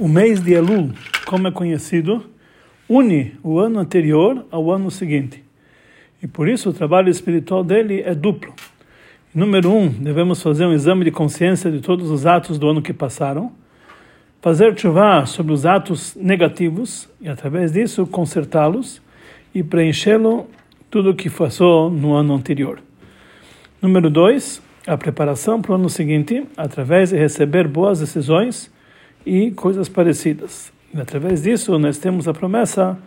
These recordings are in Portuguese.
O mês de Elul, como é conhecido, une o ano anterior ao ano seguinte. E por isso o trabalho espiritual dele é duplo. Número um, devemos fazer um exame de consciência de todos os atos do ano que passaram, fazer chuva sobre os atos negativos e, através disso, consertá-los e preenchê-lo tudo o que passou no ano anterior. Número dois, a preparação para o ano seguinte, através de receber boas decisões e coisas parecidas. E através disso nós temos a promessa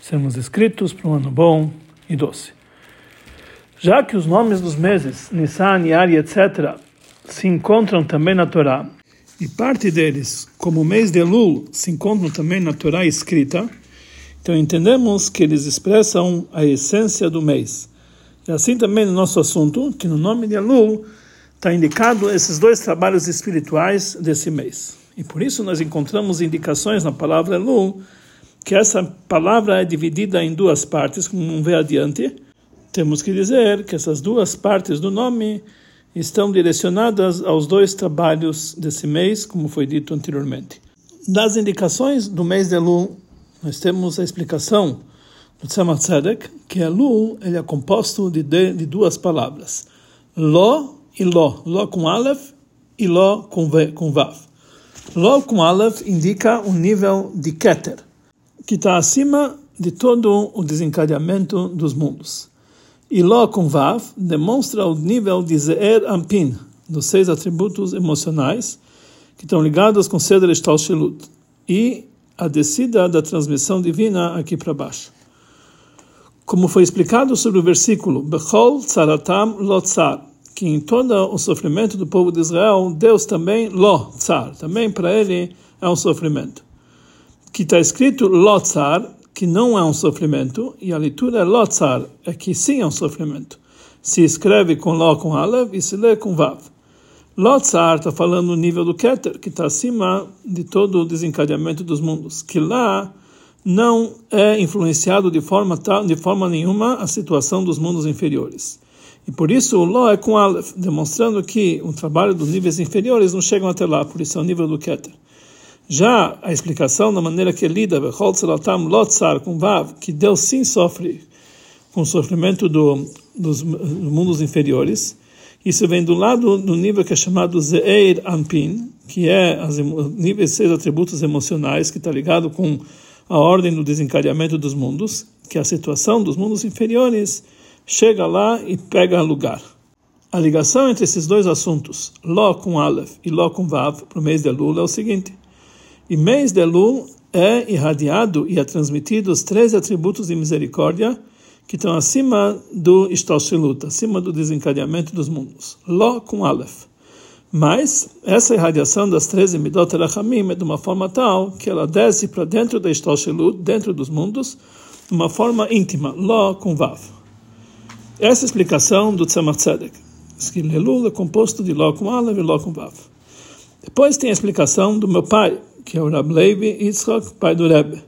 sermos escritos para um ano bom e doce. Já que os nomes dos meses, Nissan, Yari, etc., se encontram também na Torá, e parte deles, como o mês de Elul, se encontram também na Torá escrita, então entendemos que eles expressam a essência do mês. E assim também no nosso assunto, que no nome de Elul está indicado esses dois trabalhos espirituais desse mês. E por isso nós encontramos indicações na palavra Elul, que essa palavra é dividida em duas partes, como vamos ver adiante. Temos que dizer que essas duas partes do nome estão direcionadas aos dois trabalhos desse mês, como foi dito anteriormente. Das indicações do mês de Elul, nós temos a explicação do Tzemach Tzedek, que Elul ele é composto de, de, de duas palavras. Lo e Ló. Ló com Aleph e Ló com, v, com Vav. Ló com Aleph indica um nível de Keter, que está acima de todo o desencadeamento dos mundos. E Ló com Vav demonstra o nível de Ze'er Ampin, dos seis atributos emocionais, que estão ligados com Seder Estalshelut, e a descida da transmissão divina aqui para baixo. Como foi explicado sobre o versículo, Bechol Tzaratam Lotzar, que em todo o sofrimento do povo de Israel, Deus também, lo, tsar, também para ele é um sofrimento. Que está escrito lo tsar, que não é um sofrimento, e a leitura é lo tsar, é que sim é um sofrimento. Se escreve com lo com alev e se lê com vav. Lo tsar está falando no nível do keter, que está acima de todo o desencadeamento dos mundos, que lá não é influenciado de forma, de forma nenhuma a situação dos mundos inferiores. E por isso o Ló é com Aleph, demonstrando que o trabalho dos níveis inferiores não chegam até lá, por isso é o nível do Keter. Já a explicação da maneira que lida, com Vav, que Deus sim sofre com o sofrimento do, dos, dos mundos inferiores, isso vem do lado do nível que é chamado Zeir Ampin, que é os níveis seis atributos emocionais, que está ligado com a ordem do desencadeamento dos mundos, que é a situação dos mundos inferiores chega lá e pega lugar. A ligação entre esses dois assuntos, Ló com Aleph e Ló com Vav, para o mês de Elul, é o seguinte. E mês de Elul é irradiado e é transmitido os três atributos de misericórdia que estão acima do Ishtalshilut, acima do desencadeamento dos mundos. Ló com Aleph. Mas essa irradiação das 13 Midot Rachamim é de uma forma tal que ela desce para dentro da Ishtalshilut, dentro dos mundos, de uma forma íntima, Ló com Vav. Essa é explicação do Tzemach Tzedek. Que Lelul é composto de Ló com Aleph e Ló com Vav. Depois tem a explicação do meu pai, que é o Rab Levi Yitzchak, pai do Rebbe.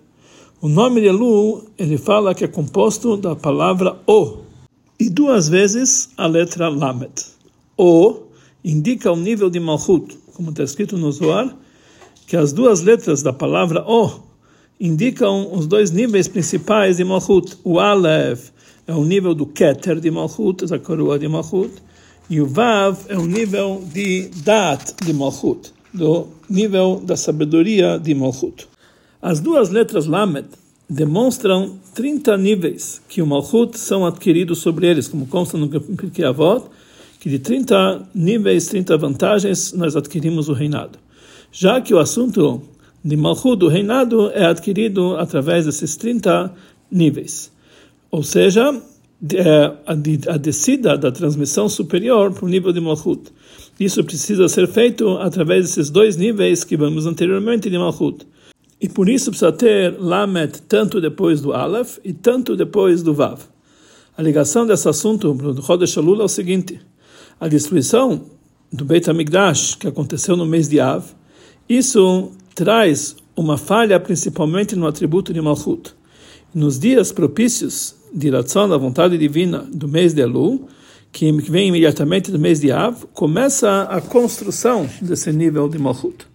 O nome de Elul, ele fala que é composto da palavra O e duas vezes a letra Lamed. O indica o nível de Malchut, como está escrito no Zohar, que as duas letras da palavra O indicam os dois níveis principais de Malchut. O Aleph é o nível do Keter de Malchut, da coroa de Malchut, e o Vav é o nível de Dat de Malchut, do nível da sabedoria de Malchut. As duas letras Lamed demonstram 30 níveis que o Malchut são adquiridos sobre eles, como consta no Pirkei Avot, que de 30 níveis, 30 vantagens, nós adquirimos o reinado. Já que o assunto de Malchut, do reinado, é adquirido através desses 30 níveis. Ou seja, é, a descida da transmissão superior para o nível de Malchut. Isso precisa ser feito através desses dois níveis que vamos anteriormente de Malchut. E por isso precisa ter Lamet tanto depois do Aleph e tanto depois do Vav. A ligação desse assunto do Chodesh Elul é o seguinte: a destruição do Beit HaMikdash, que aconteceu no mês de Av, isso traz uma falha principalmente no atributo de Malchut. Nos dias propícios de Ratzon, da vontade divina do mês de Elul, que vem imediatamente do mês de Av, começa a construção desse nível de Malchut.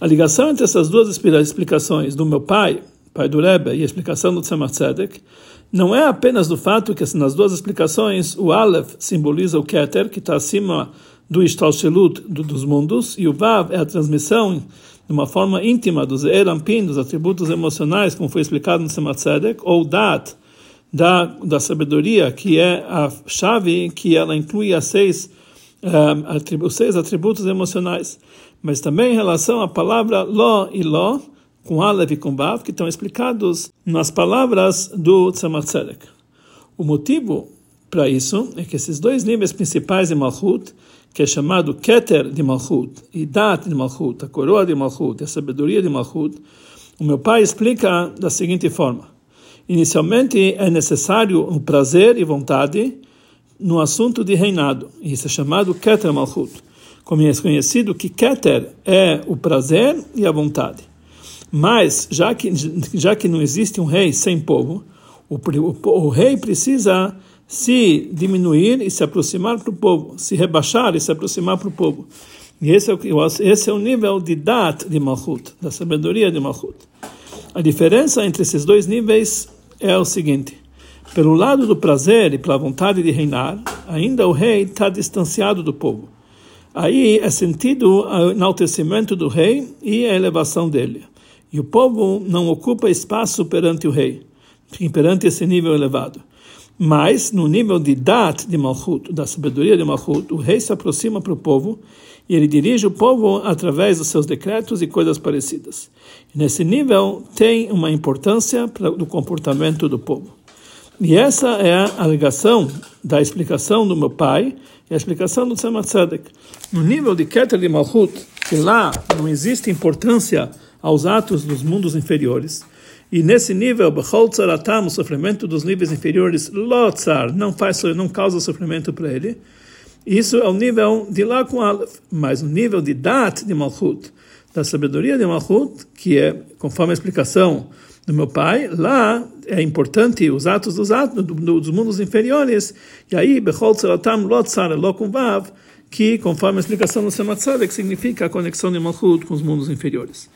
A ligação entre essas duas explicações do meu pai, pai do Rebbe, e a explicação do Tzemach Tzedek, não é apenas do fato que nas duas explicações o Aleph simboliza o Keter, que está acima do Ishtalshelut dos mundos, e o Vav é a transmissão de uma forma íntima dos Erampin, dos atributos emocionais, como foi explicado no Tzemach Tzedek, ou Dat, da, da sabedoria, que é a chave que ela inclui as seis, um, os seis atributos emocionais, mas também em relação à palavra lo e lo, com Aleph e com Bav, que estão explicados nas palavras do Tzemach. O motivo para isso é que esses dois níveis principais de Malchut, que é chamado Keter de Malchut e Dat de Malchut, a coroa de Malchut, a sabedoria de Malchut, o meu pai explica da seguinte forma. Inicialmente é necessário um prazer e vontade no assunto de reinado. Isso é chamado Keter Malchut. Como é conhecido que Keter é o prazer e a vontade. Mas, já que, já que não existe um rei sem povo, o, o, o rei precisa se diminuir e se aproximar para o povo, se rebaixar e se aproximar para o povo. E esse é o, esse é o nível de Dat de Malchut, da sabedoria de Malchut. A diferença entre esses dois níveis é o seguinte: pelo lado do prazer e pela vontade de reinar, ainda o rei está distanciado do povo. Aí é sentido o enaltecimento do rei e a elevação dele. E o povo não ocupa espaço perante o rei, perante esse nível elevado. Mas, no nível de Dat de Malchut, da sabedoria de Malchut, o rei se aproxima para o povo e ele dirige o povo através dos seus decretos e coisas parecidas. E nesse nível tem uma importância do comportamento do povo. E essa é a alegação da explicação do meu pai e a explicação do Tzemach Tzedek. No nível de Keter de Malchut, que lá não existe importância aos atos dos mundos inferiores, e nesse nível, o sofrimento dos níveis inferiores, Lotzar, não, faz, não causa sofrimento para ele. Isso é o nível de lá com Aleph. Mas o nível de Dat de Malchut, da sabedoria de Malchut, que é, conforme a explicação do meu pai, lá é importante os atos dos atos dos mundos inferiores. E aí, Bechol Tzaratam, Lotzar, Lokum Vav, que, conforme a explicação do que significa a conexão de Malchut com os mundos inferiores.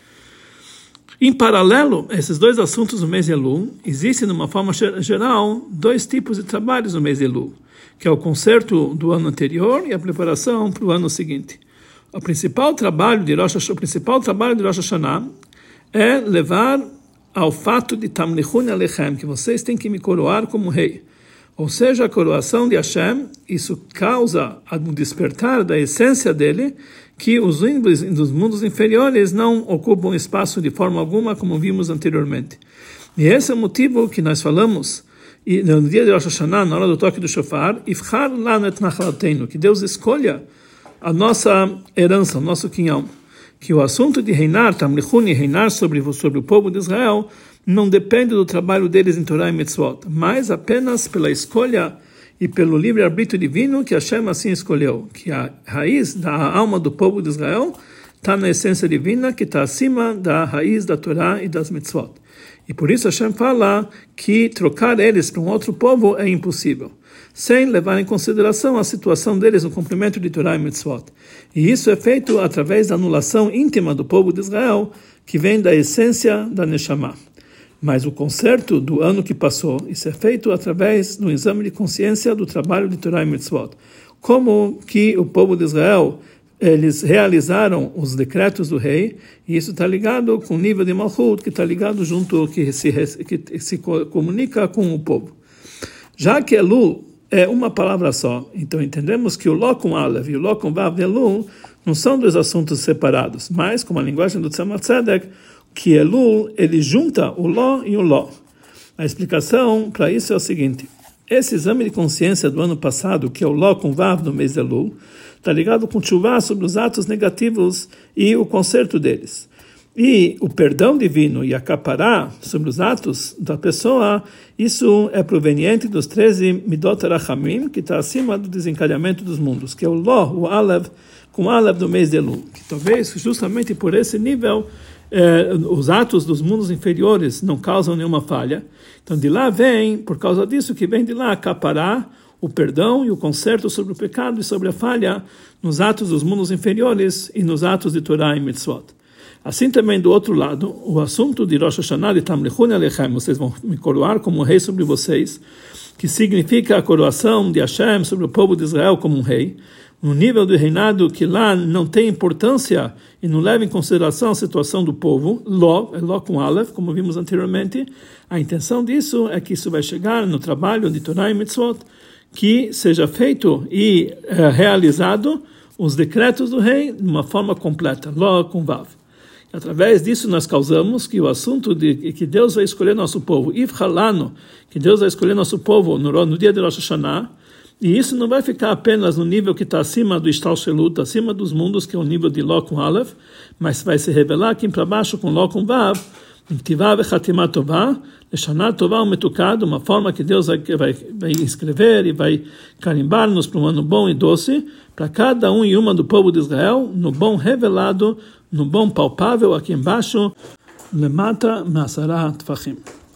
Em paralelo esses dois assuntos no mês Elul, existem, de uma forma geral, dois tipos de trabalhos no mês Elul, que é o concerto do ano anterior e a preparação para o ano seguinte. O principal trabalho de Rosh, o principal trabalho de Rosh Hashanah é levar ao fato de Tamlichun Alechem, que vocês têm que me coroar como rei. Ou seja, a coroação de Hashem, isso causa um despertar da essência dele, que os índios dos mundos inferiores não ocupam espaço de forma alguma, como vimos anteriormente. E esse é o motivo que nós falamos e no dia de Rosh Hashanah, na hora do toque do shofar, Ifchar lanet nachlatenu, que Deus escolha a nossa herança, o nosso quinhão. Que o assunto de reinar, Tamlichuni, reinar sobre, sobre o povo de Israel, não depende do trabalho deles em Torah e Mitzvot, mas apenas pela escolha e pelo livre-arbítrio divino que Hashem assim escolheu, que a raiz da alma do povo de Israel está na essência divina que está acima da raiz da Torá e das mitzvot. E por isso Hashem fala que trocar eles para um outro povo é impossível, sem levar em consideração a situação deles no cumprimento de Torá e mitzvot. E isso é feito através da anulação íntima do povo de Israel, que vem da essência da Neshama. Mas o conserto do ano que passou, isso é feito através do exame de consciência do trabalho de Torah e Mitzvot. Como que o povo de Israel eles realizaram os decretos do rei, e isso está ligado com o nível de Malchut, que está ligado junto, que se, que se comunica com o povo. Já que Elul é uma palavra só, então entendemos que o Ló com Aleph e o Ló com Vav de Elul não são dois assuntos separados, mas, como a linguagem do Tzemach Tzedek, que Elul, ele junta o Ló e o Ló. A explicação para isso é o seguinte: esse exame de consciência do ano passado, que é o Ló com Vav no mês de Elul, está ligado com chuva sobre os atos negativos e o conserto deles. E o perdão divino e a capará sobre os atos da pessoa, isso é proveniente dos 13 Midot Rachamim, que está acima do desencadeamento dos mundos, que é o Ló, o Alev, com Alev do mês de Elul. Que talvez justamente por esse nível eh, os atos dos mundos inferiores não causam nenhuma falha. Então de lá vem, por causa disso que vem de lá, capará, o perdão e o conserto sobre o pecado e sobre a falha nos atos dos mundos inferiores e nos atos de Torá e Mitzvot. Assim também do outro lado, o assunto de Rosh Hashanah de Tamlichun Alechem, vocês vão me coroar como rei sobre vocês, que significa a coroação de Hashem sobre o povo de Israel como um rei, no nível de reinado que lá não tem importância e não leva em consideração a situação do povo, Ló, é Ló com Aleph, como vimos anteriormente, a intenção disso é que isso vai chegar no trabalho de Torah e Mitzvot, que seja feito e é, realizado os decretos do rei de uma forma completa, Ló com Vav. Através disso nós causamos que o assunto de que Deus vai escolher nosso povo, Ifhalano, que Deus vai escolher nosso povo no, no dia de Rosh Hashanah, e isso não vai ficar apenas no nível que está acima do Ishtalshelut, acima dos mundos, que é o nível de com Aleph, mas vai se revelar aqui para baixo com com Vav, Tivá Vechatimá Tová, Leshaná Tová Metucado, uma forma que Deus vai, vai, escrever e vai carimbar-nos para um ano bom e doce, para cada um e uma do povo de Israel, no bom revelado, no bom palpável aqui embaixo, Lemata Masara Tfachim.